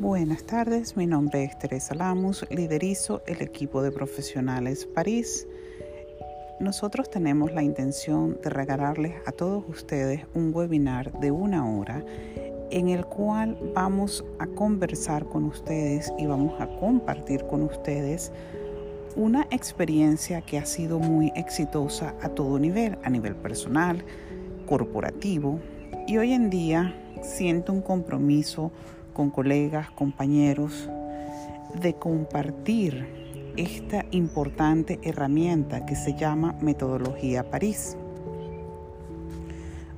Buenas tardes, mi nombre es Teresa Lamus, liderizo el equipo de profesionales París. Nosotros tenemos la intención de regalarles a todos ustedes un webinar de una hora en el cual vamos a conversar con ustedes y vamos a compartir con ustedes una experiencia que ha sido muy exitosa a todo nivel, a nivel personal, corporativo y hoy en día siento un compromiso con colegas, compañeros, de compartir esta importante herramienta que se llama Metodología París.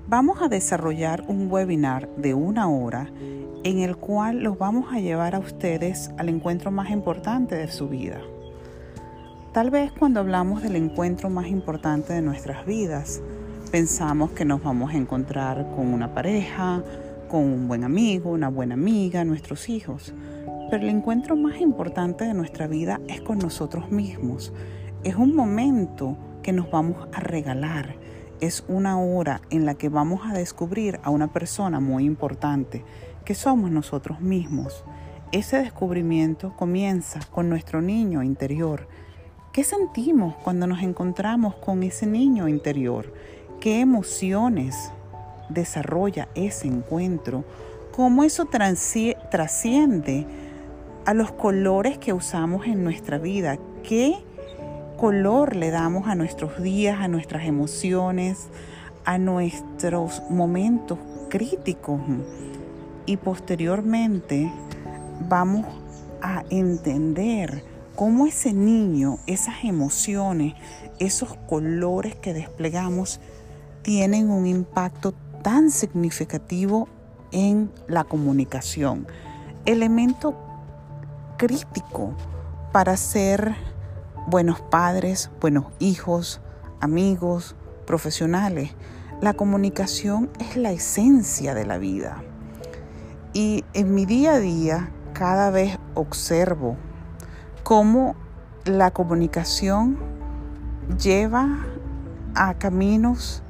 Vamos a desarrollar un webinar de una hora en el cual los vamos a llevar a ustedes al encuentro más importante de su vida. Tal vez cuando hablamos del encuentro más importante de nuestras vidas, pensamos que nos vamos a encontrar con una pareja, con un buen amigo, una buena amiga, nuestros hijos. Pero el encuentro más importante de nuestra vida es con nosotros mismos. Es un momento que nos vamos a regalar. Es una hora en la que vamos a descubrir a una persona muy importante, que somos nosotros mismos. Ese descubrimiento comienza con nuestro niño interior. ¿Qué sentimos cuando nos encontramos con ese niño interior? ¿Qué emociones desarrolla ese encuentro, cómo eso trasciende a los colores que usamos en nuestra vida, qué color le damos a nuestros días, a nuestras emociones, a nuestros momentos críticos. Y posteriormente vamos a entender cómo ese niño, esas emociones, esos colores que desplegamos tienen un impacto tan significativo en la comunicación. Elemento crítico para ser buenos padres, buenos hijos, amigos, profesionales. La comunicación es la esencia de la vida. Y en mi día a día cada vez observo cómo la comunicación lleva a caminos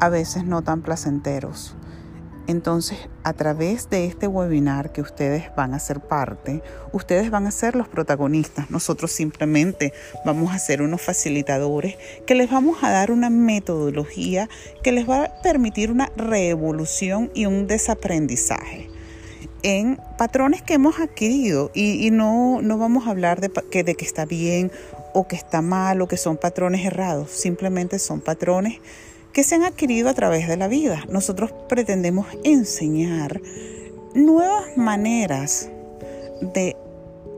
a veces no tan placenteros. Entonces, a través de este webinar que ustedes van a ser parte, ustedes van a ser los protagonistas. Nosotros simplemente vamos a ser unos facilitadores que les vamos a dar una metodología que les va a permitir una revolución y un desaprendizaje en patrones que hemos adquirido y, no, no vamos a hablar de que, de que está bien o que está mal o que son patrones errados, simplemente son patrones que se han adquirido a través de la vida. Nosotros pretendemos enseñar nuevas maneras de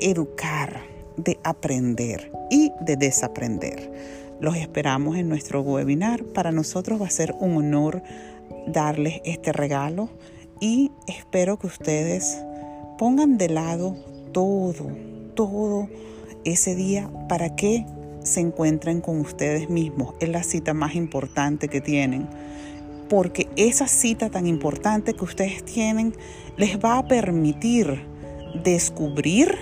educar, de aprender y de desaprender. Los esperamos en nuestro webinar. Para nosotros va a ser un honor darles este regalo y espero que ustedes pongan de lado todo, todo ese día para que se encuentren con ustedes mismos. Es la cita más importante que tienen. Porque esa cita tan importante que ustedes tienen les va a permitir descubrir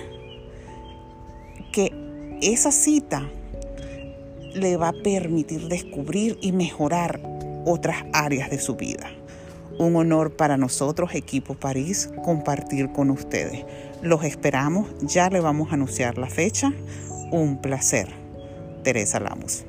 que esa cita le va a permitir descubrir y mejorar otras áreas de su vida. Un honor para nosotros, Equipo París, compartir con ustedes. Los esperamos, ya le vamos a anunciar la fecha. Un placer. Teresa Lamos.